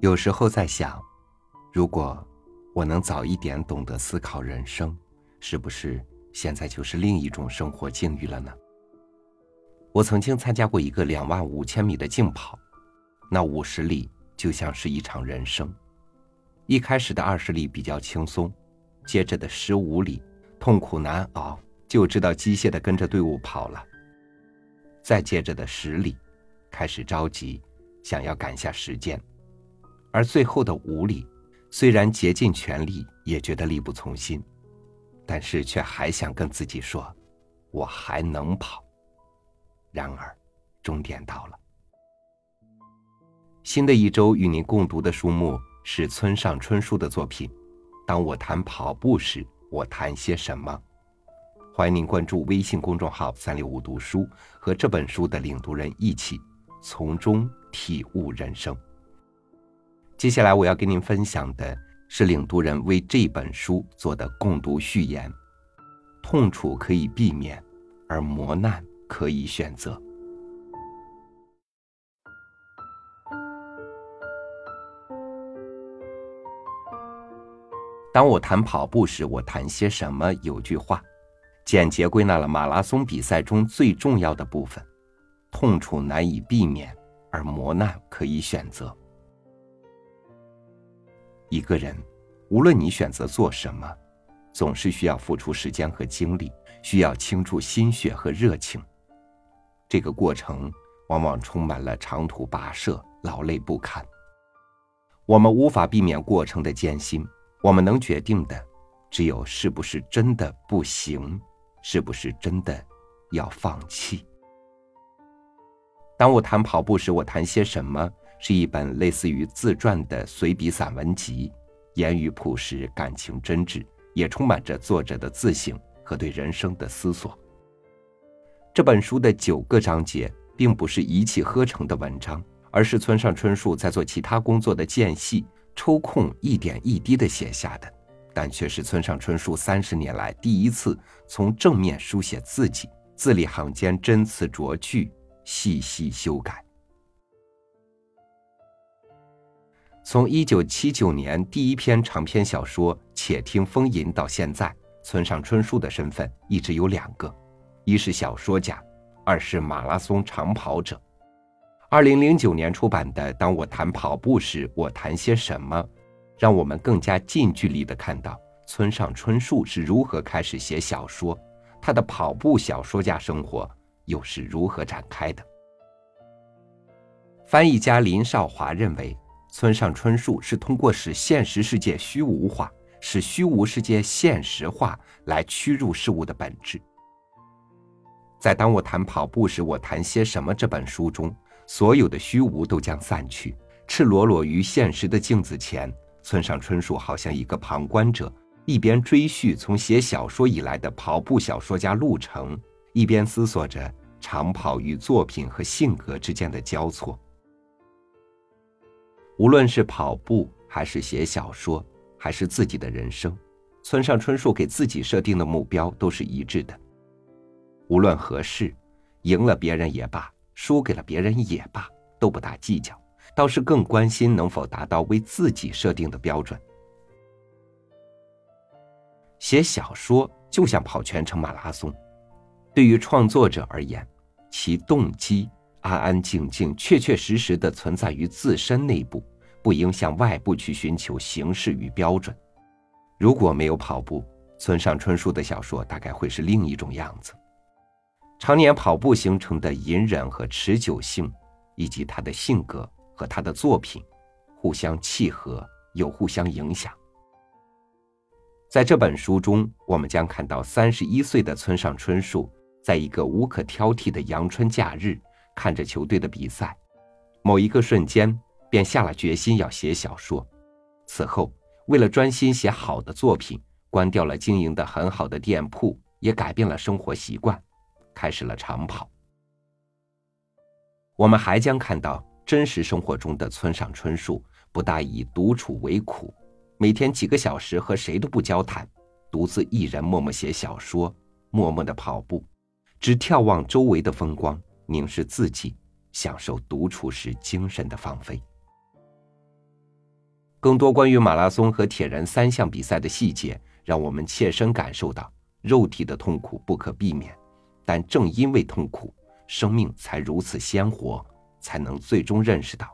有时候在想，如果我能早一点懂得思考人生，是不是现在就是另一种生活境遇了呢？我曾经参加过一个两万五千米的竞跑，那五十里就像是一场人生。一开始的二十里比较轻松，接着的十五里痛苦难熬，就知道机械的跟着队伍跑了。再接着的十里，开始着急，想要赶下时间；而最后的五里，虽然竭尽全力，也觉得力不从心，但是却还想跟自己说：“我还能跑。”然而，终点到了。新的一周，与您共读的书目是村上春树的作品。当我谈跑步时，我谈些什么？欢迎您关注微信公众号“三六五读书”，和这本书的领读人一起从中体悟人生。接下来我要跟您分享的是领读人为这本书做的共读序言：痛楚可以避免，而磨难可以选择。当我谈跑步时，我谈些什么？有句话。简洁归纳了马拉松比赛中最重要的部分：痛楚难以避免，而磨难可以选择。一个人，无论你选择做什么，总是需要付出时间和精力，需要倾注心血和热情。这个过程往往充满了长途跋涉、劳累不堪。我们无法避免过程的艰辛，我们能决定的，只有是不是真的不行。是不是真的要放弃？当我谈跑步时，我谈些什么？是一本类似于自传的随笔散文集，言语朴实，感情真挚，也充满着作者的自省和对人生的思索。这本书的九个章节，并不是一气呵成的文章，而是村上春树在做其他工作的间隙抽空一点一滴的写下的。但却是村上春树三十年来第一次从正面书写自己，字里行间斟词酌句，细细修改。从一九七九年第一篇长篇小说《且听风吟》到现在，村上春树的身份一直有两个：一是小说家，二是马拉松长跑者。二零零九年出版的《当我谈跑步时，我谈些什么》。让我们更加近距离的看到村上春树是如何开始写小说，他的跑步小说家生活又是如何展开的。翻译家林少华认为，村上春树是通过使现实世界虚无化，使虚无世界现实化来屈入事物的本质。在《当我谈跑步时，我谈些什么》这本书中，所有的虚无都将散去，赤裸裸于现实的镜子前。村上春树好像一个旁观者，一边追叙从写小说以来的跑步小说家路程，一边思索着长跑与作品和性格之间的交错。无论是跑步，还是写小说，还是自己的人生，村上春树给自己设定的目标都是一致的。无论何事，赢了别人也罢，输给了别人也罢，都不大计较。倒是更关心能否达到为自己设定的标准。写小说就像跑全程马拉松，对于创作者而言，其动机安安静静、确确实实的存在于自身内部，不应向外部去寻求形式与标准。如果没有跑步，村上春树的小说大概会是另一种样子。常年跑步形成的隐忍和持久性，以及他的性格。和他的作品互相契合，有互相影响。在这本书中，我们将看到三十一岁的村上春树，在一个无可挑剔的阳春假日，看着球队的比赛，某一个瞬间便下了决心要写小说。此后，为了专心写好的作品，关掉了经营的很好的店铺，也改变了生活习惯，开始了长跑。我们还将看到。真实生活中的村上春树不大以独处为苦，每天几个小时和谁都不交谈，独自一人默默写小说，默默的跑步，只眺望周围的风光，凝视自己，享受独处时精神的放飞。更多关于马拉松和铁人三项比赛的细节，让我们切身感受到肉体的痛苦不可避免，但正因为痛苦，生命才如此鲜活。才能最终认识到，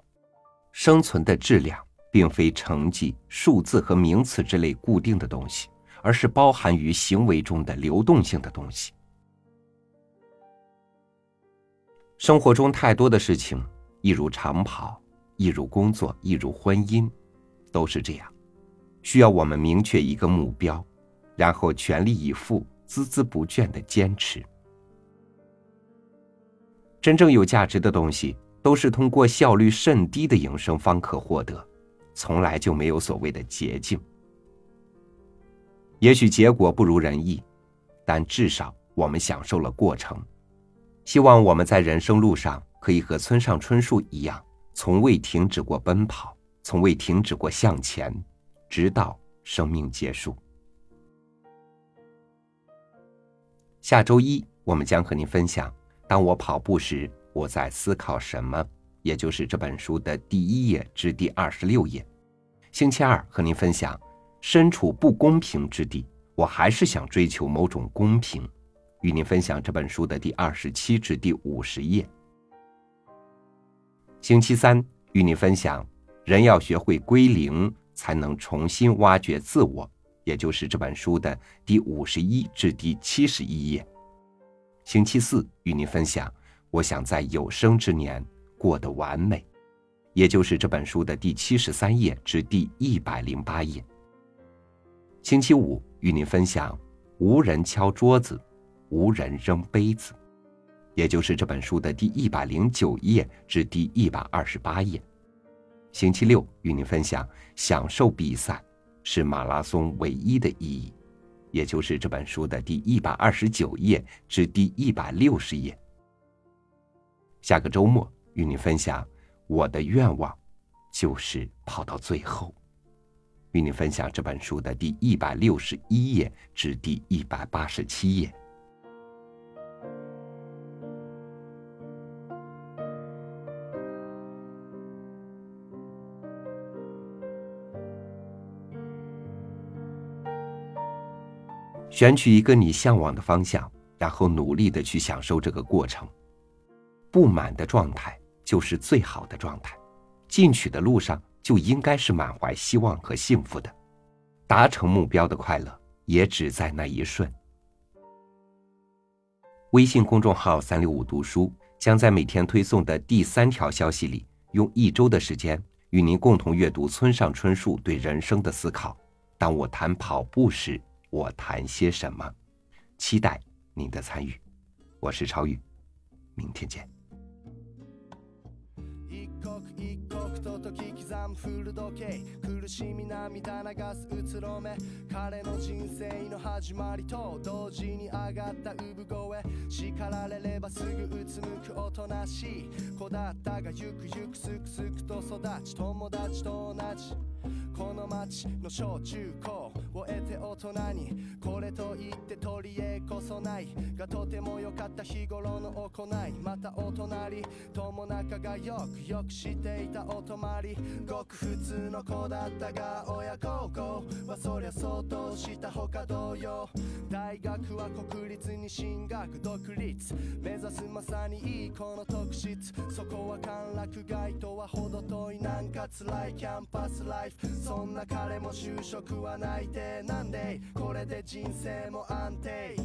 生存的质量并非成绩、数字和名词之类固定的东西，而是包含于行为中的流动性的东西。生活中太多的事情，一如长跑，一如工作，一如婚姻，都是这样，需要我们明确一个目标，然后全力以赴、孜孜不倦的坚持。真正有价值的东西。都是通过效率甚低的营生方可获得，从来就没有所谓的捷径。也许结果不如人意，但至少我们享受了过程。希望我们在人生路上可以和村上春树一样，从未停止过奔跑，从未停止过向前，直到生命结束。下周一我们将和您分享：当我跑步时。我在思考什么，也就是这本书的第一页至第二十六页。星期二和您分享，身处不公平之地，我还是想追求某种公平。与您分享这本书的第二十七至第五十页。星期三与您分享，人要学会归零，才能重新挖掘自我，也就是这本书的第五十一至第七十一页。星期四与您分享。我想在有生之年过得完美，也就是这本书的第七十三页至第一百零八页。星期五与您分享：无人敲桌子，无人扔杯子，也就是这本书的第一百零九页至第一百二十八页。星期六与您分享：享受比赛是马拉松唯一的意义，也就是这本书的第一百二十九页至第一百六十页。下个周末与你分享，我的愿望就是跑到最后。与你分享这本书的第一百六十一页至第一百八十七页。选取一个你向往的方向，然后努力的去享受这个过程。不满的状态就是最好的状态，进取的路上就应该是满怀希望和幸福的，达成目标的快乐也只在那一瞬。微信公众号“三六五读书”将在每天推送的第三条消息里，用一周的时间与您共同阅读村上春树对人生的思考。当我谈跑步时，我谈些什么？期待您的参与。我是超宇，明天见。くととき刻む古時計苦しみ涙流すうつろめ彼の人生の始まりと同時に上がった産声叱られればすぐうつむくおとなしい子だったがゆくゆくすくすくと育ち友達と同じこの街の小中高終えて大人にこれといって取り柄こそないがとても良かった日頃の行いまたお隣友仲がよくよくしていたお泊まりごく普通の子だったが親孝行はそりゃ相当したほか同様大学は国立に進学独立目指すまさにいい子の特質そこは歓楽街とは程遠いなんか辛いキャンパスライフそんな彼も就職は内定定なんでこれで人生も安定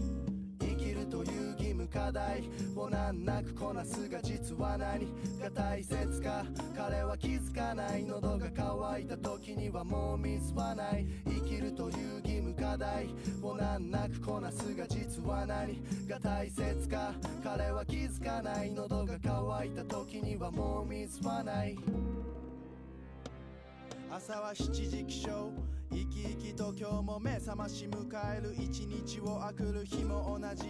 生きるという義務課題を難なくこなすが実は何が大切か彼は気づかない喉が渇いた時にはもう水はない生きるという義務課題を難なくこなすが実は何が大切か彼は気づかない喉が渇いた時にはもう水はない朝は7時起床生き生きと今日も目覚まし迎える一日をあくる日も同じ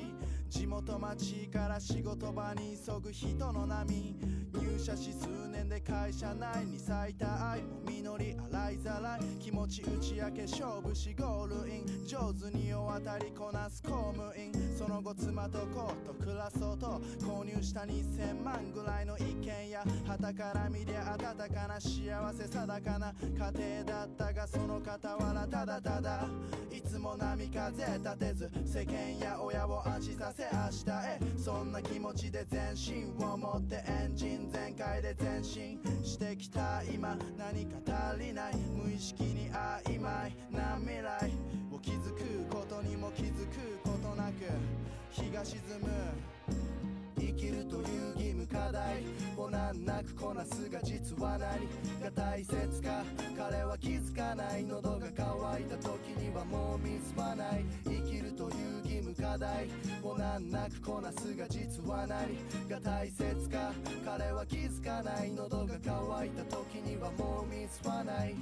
地元町から仕事場に急ぐ人の波入社し数年で会社内に咲いた愛も実り洗いざらい気持ち打ち明け勝負しゴールイン上手に世渡りこなす公務員その後妻と子と暮らそうと購入した2000万ぐらいの一軒家旗から見りゃ温かな幸せ定かな家庭だったがその方傍らただただいつも波風立てず世間や親を安心させ明日へそんな気持ちで全身を持ってエンジン全開で前進してきた今何か足りない無意識に曖昧な未来を気づくことにも気づくことなく日が沈む生きるという課題を難なくこなすが実は何が大切か彼は気づかない喉が渇いた時にはもう見つまない生きるという義務課題を難なくこなすが実は何が大切か彼は気づかない喉が渇いた時にはもう見つまない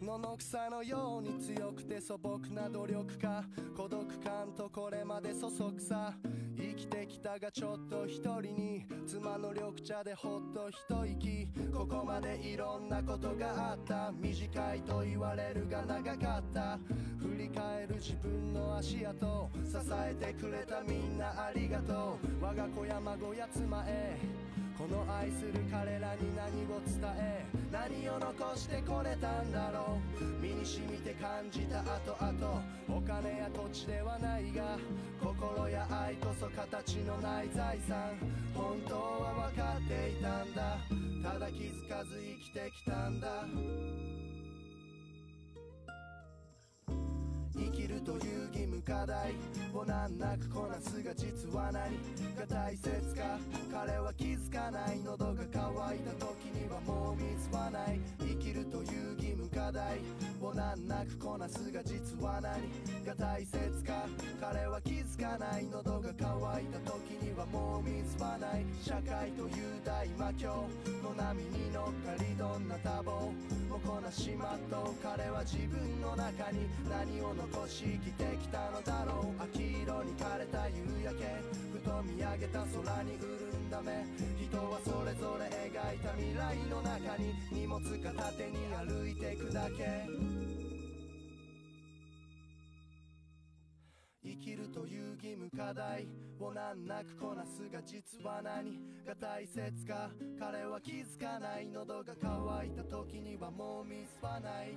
野の草のように強くて素朴な努力家孤独感とこれまでそそくさきたがちょっと一人に妻の緑茶でほっと一息ここまでいろんなことがあった短いと言われるが長かった振り返る自分の足跡支えてくれたみんなありがとう我が子や孫や妻へこの愛する彼らに何を伝え何を残してこれたんだろう身に染みて感じた後々お金や土地ではないが心や愛こそ形のない財産本当は分かっていたんだただ気づかず生きてきたんだ生きるという義務課題ん難なくこなすが実は何が大切か彼は気づかない喉が渇いた時にはもうつまない生きるという義務課題を難なくこなすが実は何が大切か彼は気づかない喉が渇いた時にはもうつまない社会という大魔境の波に乗っかりどんな多忙もこなしまっと彼は自分の中に何を残し生きてきたのだろう色に枯れた夕焼けふと見上げた空に潤んだ目人はそれぞれ描いた未来の中に荷物片手に歩いてくだけ生きるという義務課題を難なくこなすが実は何が大切か彼は気づかない喉が渇いた時にはもう見スはない